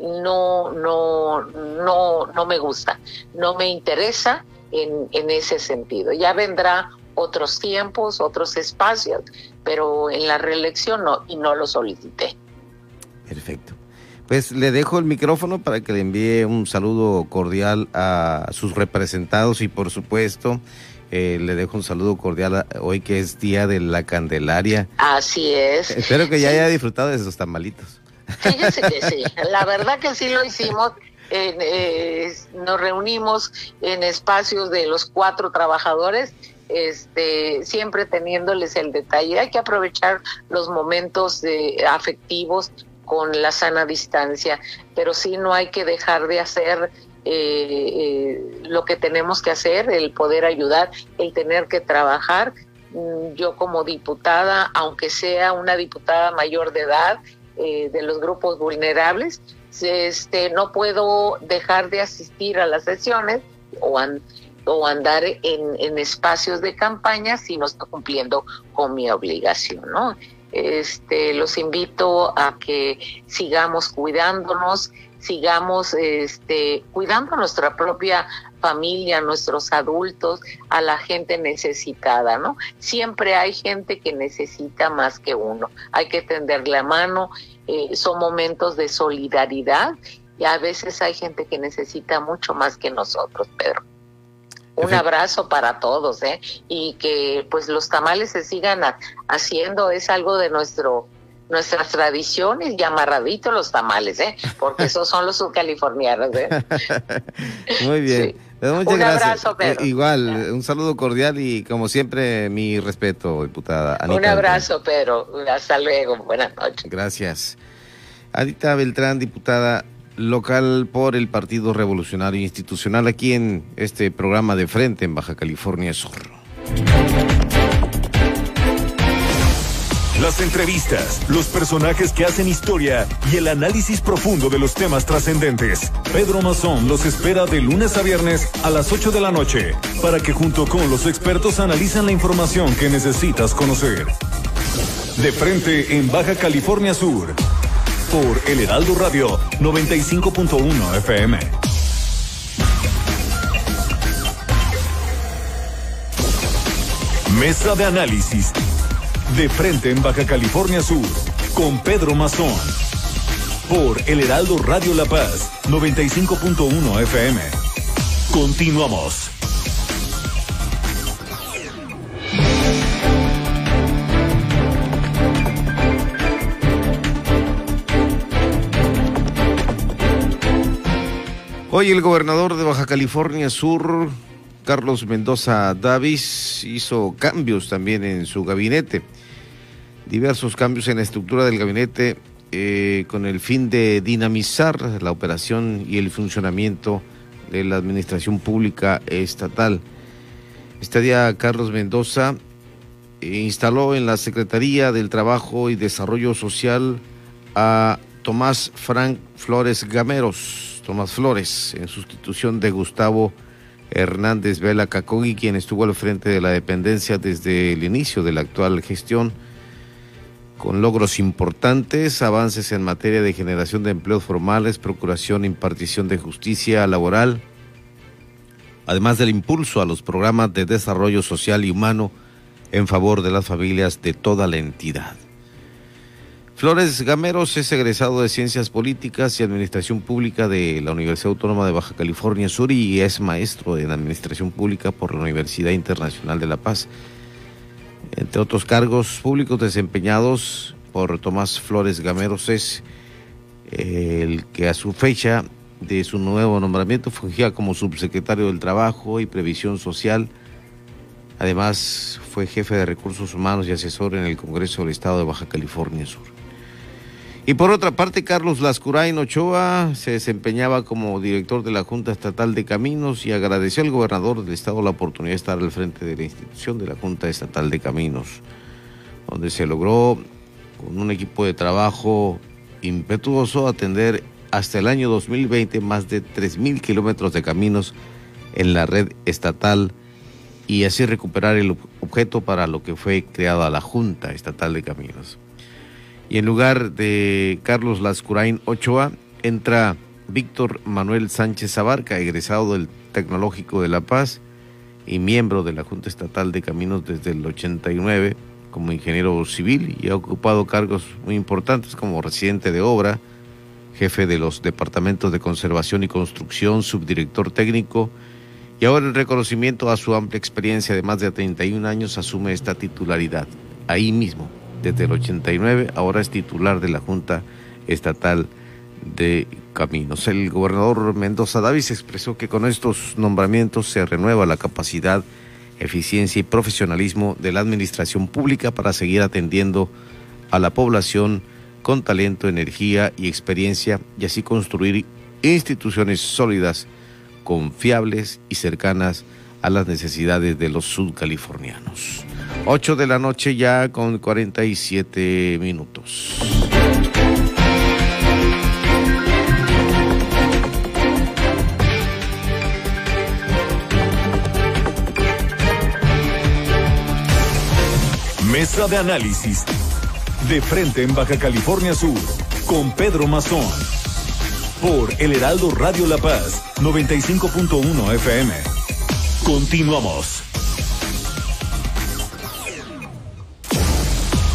no, no, no, no me gusta, no me interesa en, en ese sentido. Ya vendrá otros tiempos, otros espacios, pero en la reelección no, y no lo solicité. Perfecto. Pues le dejo el micrófono para que le envíe un saludo cordial a sus representados y por supuesto eh, le dejo un saludo cordial hoy que es Día de la Candelaria. Así es. Espero que ya haya disfrutado de esos tamalitos. Fíjese que sí, la verdad que sí lo hicimos. Eh, nos reunimos en espacios de los cuatro trabajadores este, siempre teniéndoles el detalle. Hay que aprovechar los momentos afectivos con la sana distancia, pero sí no hay que dejar de hacer eh, eh, lo que tenemos que hacer, el poder ayudar, el tener que trabajar. Mm, yo como diputada, aunque sea una diputada mayor de edad, eh, de los grupos vulnerables, este, no puedo dejar de asistir a las sesiones o, andar en, en, espacios de campaña si no estoy cumpliendo con mi obligación, ¿no? Este, los invito a que sigamos cuidándonos, sigamos este, cuidando a nuestra propia familia, a nuestros adultos, a la gente necesitada, ¿no? Siempre hay gente que necesita más que uno. Hay que tender la mano, eh, son momentos de solidaridad y a veces hay gente que necesita mucho más que nosotros, Pedro. Un abrazo para todos, ¿eh? Y que pues los tamales se sigan haciendo, es algo de nuestro nuestras tradiciones y amarraditos los tamales, ¿eh? Porque esos son los subcalifornianos, ¿eh? Muy bien. Muchas un abrazo, eh, Pedro. igual, un saludo cordial y como siempre mi respeto, diputada. Anita un abrazo, Pedro. Hasta luego. Buenas noches. Gracias. Anita Beltrán, diputada local por el Partido Revolucionario Institucional aquí en este programa de frente en Baja California Sur. Las entrevistas, los personajes que hacen historia y el análisis profundo de los temas trascendentes. Pedro Mazón los espera de lunes a viernes a las 8 de la noche para que junto con los expertos analizan la información que necesitas conocer. De frente en Baja California Sur por El Heraldo Radio 95.1 FM. Mesa de análisis. De frente en Baja California Sur. Con Pedro Mazón. Por El Heraldo Radio La Paz 95.1 FM. Continuamos. Hoy el gobernador de Baja California Sur, Carlos Mendoza Davis, hizo cambios también en su gabinete. Diversos cambios en la estructura del gabinete eh, con el fin de dinamizar la operación y el funcionamiento de la administración pública estatal. Este día Carlos Mendoza instaló en la Secretaría del Trabajo y Desarrollo Social a Tomás Frank Flores Gameros, Tomás Flores, en sustitución de Gustavo Hernández Vela Cacogui, quien estuvo al frente de la dependencia desde el inicio de la actual gestión, con logros importantes, avances en materia de generación de empleos formales, procuración e impartición de justicia laboral, además del impulso a los programas de desarrollo social y humano en favor de las familias de toda la entidad. Flores Gameros es egresado de Ciencias Políticas y Administración Pública de la Universidad Autónoma de Baja California Sur y es maestro en Administración Pública por la Universidad Internacional de La Paz. Entre otros cargos públicos desempeñados por Tomás Flores Gameros es el que a su fecha de su nuevo nombramiento fungía como subsecretario del Trabajo y Previsión Social. Además, fue jefe de recursos humanos y asesor en el Congreso del Estado de Baja California Sur. Y por otra parte, Carlos Lascurain Ochoa se desempeñaba como director de la Junta Estatal de Caminos y agradeció al gobernador del estado la oportunidad de estar al frente de la institución de la Junta Estatal de Caminos, donde se logró con un equipo de trabajo impetuoso atender hasta el año 2020 más de 3.000 kilómetros de caminos en la red estatal y así recuperar el objeto para lo que fue creada la Junta Estatal de Caminos. Y en lugar de Carlos Lascurain Ochoa, entra Víctor Manuel Sánchez Abarca, egresado del Tecnológico de La Paz y miembro de la Junta Estatal de Caminos desde el 89 como ingeniero civil y ha ocupado cargos muy importantes como residente de obra, jefe de los departamentos de conservación y construcción, subdirector técnico y ahora en reconocimiento a su amplia experiencia de más de 31 años asume esta titularidad. Ahí mismo desde el 89, ahora es titular de la Junta Estatal de Caminos. El gobernador Mendoza Davis expresó que con estos nombramientos se renueva la capacidad, eficiencia y profesionalismo de la administración pública para seguir atendiendo a la población con talento, energía y experiencia y así construir instituciones sólidas, confiables y cercanas a las necesidades de los sudcalifornianos. 8 de la noche ya con 47 minutos. Mesa de análisis. De frente en Baja California Sur. Con Pedro Mazón. Por El Heraldo Radio La Paz. 95.1 FM. Continuamos.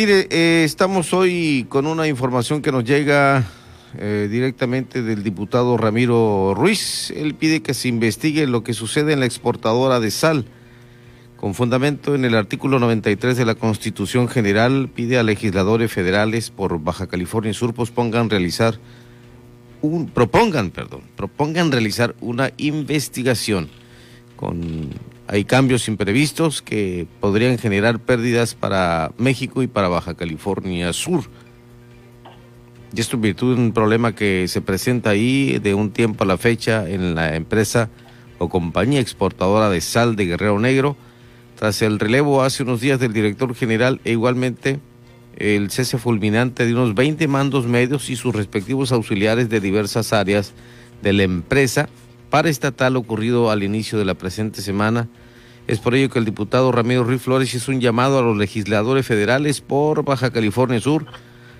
Mire, eh, estamos hoy con una información que nos llega eh, directamente del diputado Ramiro Ruiz. Él pide que se investigue lo que sucede en la exportadora de sal. Con fundamento en el artículo 93 de la Constitución General, pide a legisladores federales por Baja California Sur pospongan realizar un, propongan, perdón, propongan realizar una investigación con hay cambios imprevistos que podrían generar pérdidas para México y para Baja California Sur. Y esto en virtud de un problema que se presenta ahí de un tiempo a la fecha en la empresa o compañía exportadora de sal de Guerrero Negro, tras el relevo hace unos días del director general e igualmente el cese fulminante de unos 20 mandos medios y sus respectivos auxiliares de diversas áreas de la empresa paraestatal ocurrido al inicio de la presente semana Es por ello que el diputado Ramiro Ruiz Flores hizo un llamado a los legisladores federales por Baja California Sur,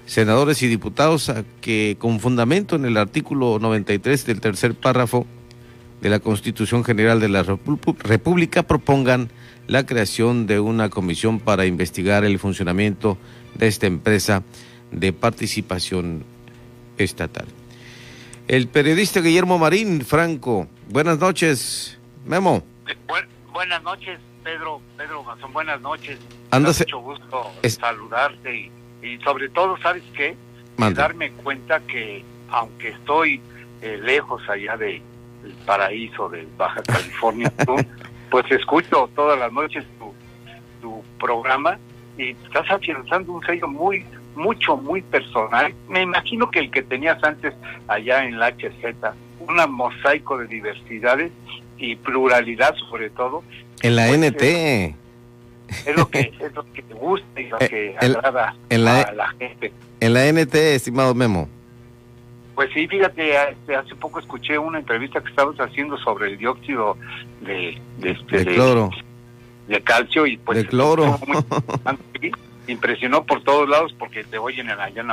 senadores y diputados, a que con fundamento en el artículo 93 del tercer párrafo de la Constitución General de la República propongan la creación de una comisión para investigar el funcionamiento de esta empresa de participación estatal. El periodista Guillermo Marín Franco, buenas noches, Memo. buenas noches, Pedro, Pedro Mazón, buenas noches. Ándase. Mucho gusto saludarte y, sobre todo, ¿sabes qué? Darme cuenta que aunque estoy eh, lejos allá de el paraíso de Baja California pues escucho todas las noches tu, tu programa y estás afianzando un sello muy, mucho, muy personal. Me imagino que el que tenías antes allá en la HZ, un mosaico de diversidades y pluralidad sobre todo. En la pues, NT. Es, lo que es lo que te gusta y lo eh, que agrada a la gente. En la NT, estimado Memo. Pues sí, fíjate, hace poco escuché una entrevista que estabas haciendo sobre el dióxido de, de, este, cloro. De, calcio y pues... De cloro. impresionó por todos lados porque te oyen en allá en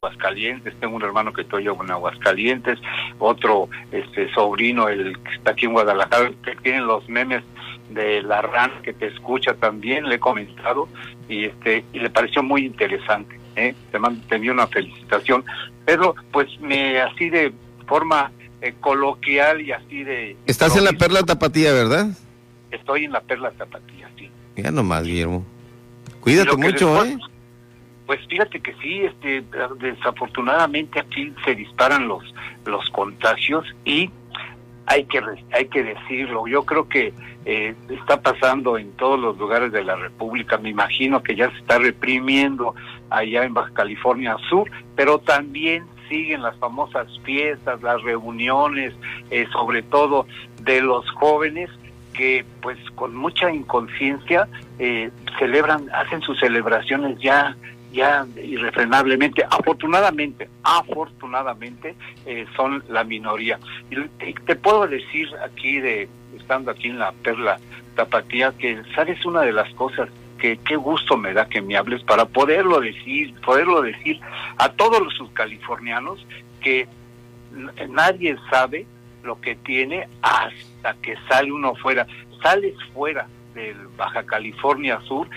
Aguascalientes, tengo un hermano que te oye en Aguascalientes, otro este sobrino, el que está aquí en Guadalajara, que tiene los memes de la RAN que te escucha también, le he comentado y este y le pareció muy interesante. ¿eh? Te, mando, te envío una felicitación. Pedro, pues me así de forma eh, coloquial y así de... Estás en la Perla Tapatía, ¿verdad? Estoy en la Perla Tapatía, sí. Ya nomás, Guillermo. Cuídate mucho, ¿eh? Pues fíjate que sí, este, desafortunadamente aquí se disparan los los contagios y hay que hay que decirlo. Yo creo que eh, está pasando en todos los lugares de la República. Me imagino que ya se está reprimiendo allá en Baja California Sur, pero también siguen las famosas fiestas, las reuniones, eh, sobre todo de los jóvenes que pues con mucha inconsciencia eh, celebran, hacen sus celebraciones ya ya irrefrenablemente, afortunadamente, afortunadamente eh, son la minoría. Y te puedo decir aquí, de estando aquí en la Perla Tapatía, que sabes una de las cosas que qué gusto me da que me hables para poderlo decir, poderlo decir a todos los subcalifornianos que nadie sabe lo que tiene hasta que sale uno fuera. Sales fuera del Baja California Sur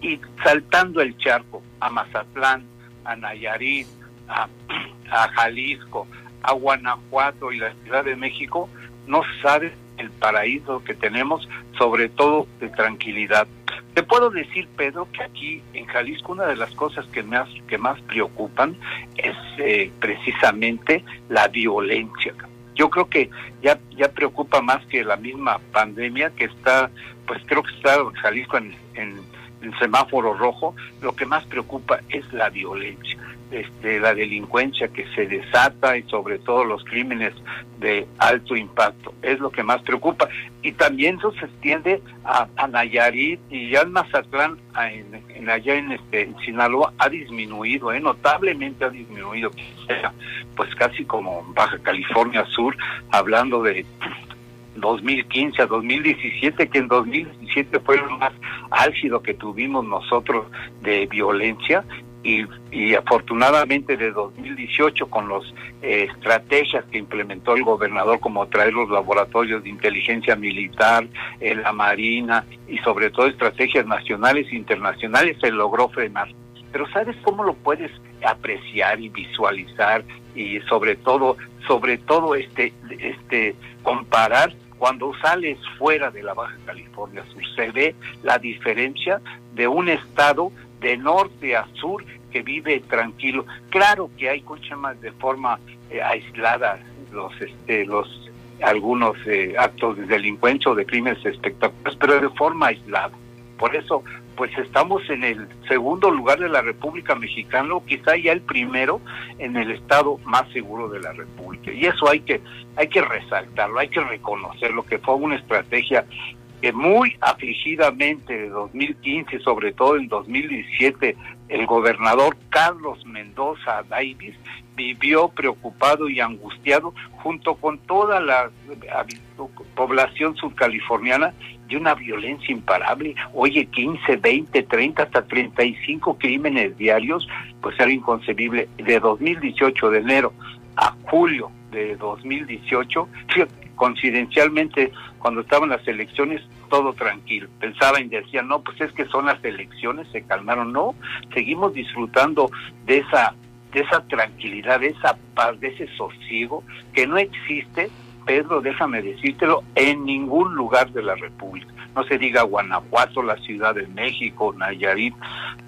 y saltando el charco a Mazatlán, a Nayarit, a, Jalisco, a Guanajuato y la Ciudad de México, no sabes el paraíso que tenemos, sobre todo de tranquilidad. Te puedo decir, Pedro, que aquí en Jalisco una de las cosas que más, que más preocupan es eh, precisamente la violencia. Yo creo que ya, ya preocupa más que la misma pandemia que está, pues creo que está Jalisco en, en el semáforo rojo, lo que más preocupa es la violencia, este, la delincuencia que se desata y sobre todo los crímenes de alto impacto, es lo que más preocupa. Y también eso se extiende a, Nayarit y ya en Mazatlán, en, allá en, este, Sinaloa, ha disminuido, ¿eh? notablemente ha disminuido, pues casi como Baja California Sur, hablando de 2015 a 2017, que en 2017 fue lo más álgido que tuvimos nosotros de violencia, y, y, afortunadamente de 2018 con las eh, estrategias que implementó el gobernador como traer los laboratorios de inteligencia militar, eh, la marina y sobre todo estrategias nacionales e internacionales se logró frenar. Pero ¿sabes cómo lo puedes apreciar y visualizar y sobre todo sobre todo este este comparar cuando sales fuera de la Baja California Sur, se ve la diferencia de un estado de norte a sur que vive tranquilo. Claro que hay más de forma eh, aislada los este los algunos eh, actos de delincuencia o de crímenes espectaculares, pero de forma aislada. Por eso pues estamos en el segundo lugar de la República Mexicana, o quizá ya el primero en el estado más seguro de la República. Y eso hay que, hay que resaltarlo, hay que reconocerlo, que fue una estrategia que muy afligidamente de 2015, sobre todo en 2017, el gobernador Carlos Mendoza Davis vivió preocupado y angustiado junto con toda la población surcaliforniana de una violencia imparable. Oye, 15, 20, 30, hasta 35 crímenes diarios, pues era inconcebible. De 2018, de enero a julio de 2018, coincidencialmente, cuando estaban las elecciones, todo tranquilo. Pensaban y decían, no, pues es que son las elecciones, se calmaron. No, seguimos disfrutando de esa de esa tranquilidad, de esa paz, de ese sosiego que no existe, Pedro, déjame decírtelo, en ningún lugar de la República. No se diga Guanajuato, la Ciudad de México, Nayarit,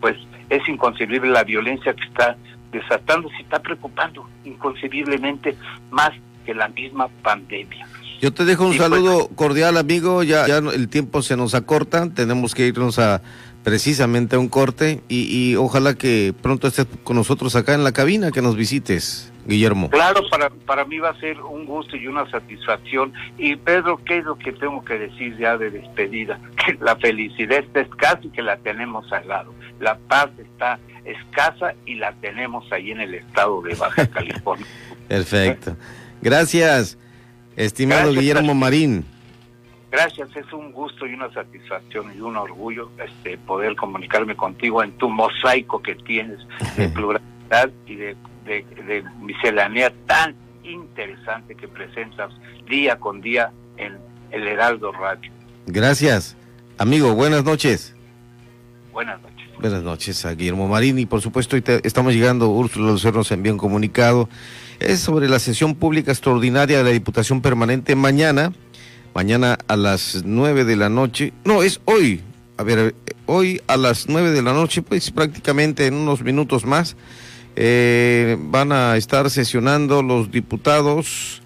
pues es inconcebible la violencia que está desatando, se está preocupando inconcebiblemente más que la misma pandemia. Yo te dejo un saludo cordial, amigo. Ya, ya el tiempo se nos acorta. Tenemos que irnos a precisamente a un corte y, ojalá que pronto estés con nosotros acá en la cabina, que nos visites, Guillermo. Claro, para, para mí va a ser un gusto y una satisfacción. Y Pedro, ¿qué es lo que tengo que decir ya de despedida? Que la felicidad está escasa y que la tenemos al lado. La paz está escasa y la tenemos ahí en el estado de Baja California. Perfecto. Gracias, estimado Guillermo Marín. Gracias, es un gusto y una satisfacción y un orgullo este poder comunicarme contigo en tu mosaico que tienes de pluralidad y de, de, miscelánea tan interesante que presentas día con día en el Heraldo Radio. Gracias, amigo, buenas noches. Buenas noches. Buenas noches a Guillermo Marín y por supuesto estamos llegando, Úrsula Lucero nos envió un comunicado, es sobre la sesión pública extraordinaria de la Diputación Permanente mañana mañana a las nueve de la noche, no, es hoy, a ver, hoy a las nueve de la noche, pues prácticamente en unos minutos más, eh, van a estar sesionando los diputados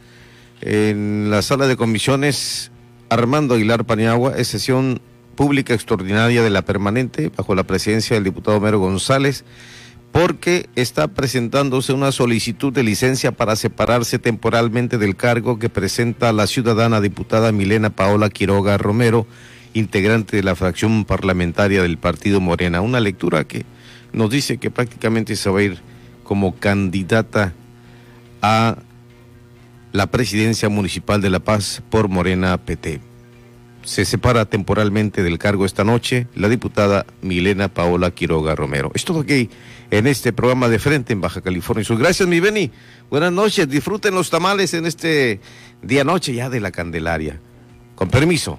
en la sala de comisiones Armando Aguilar Paniagua, es sesión pública extraordinaria de la permanente bajo la presidencia del diputado Mero González porque está presentándose una solicitud de licencia para separarse temporalmente del cargo que presenta la ciudadana diputada Milena Paola Quiroga Romero, integrante de la fracción parlamentaria del Partido Morena. Una lectura que nos dice que prácticamente se va a ir como candidata a la presidencia municipal de La Paz por Morena PT. Se separa temporalmente del cargo esta noche la diputada Milena Paola Quiroga Romero. Es todo aquí en este programa de frente en Baja California Sur. Gracias, mi Beni. Buenas noches. Disfruten los tamales en este día noche ya de la Candelaria. Con permiso.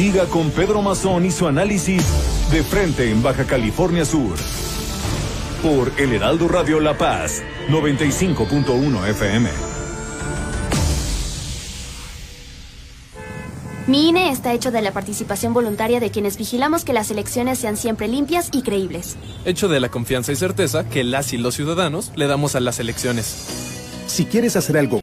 Siga con Pedro Mazón y su análisis de frente en Baja California Sur. Por El Heraldo Radio La Paz, 95.1 FM. Mi INE está hecho de la participación voluntaria de quienes vigilamos que las elecciones sean siempre limpias y creíbles. Hecho de la confianza y certeza que las y los ciudadanos le damos a las elecciones. Si quieres hacer algo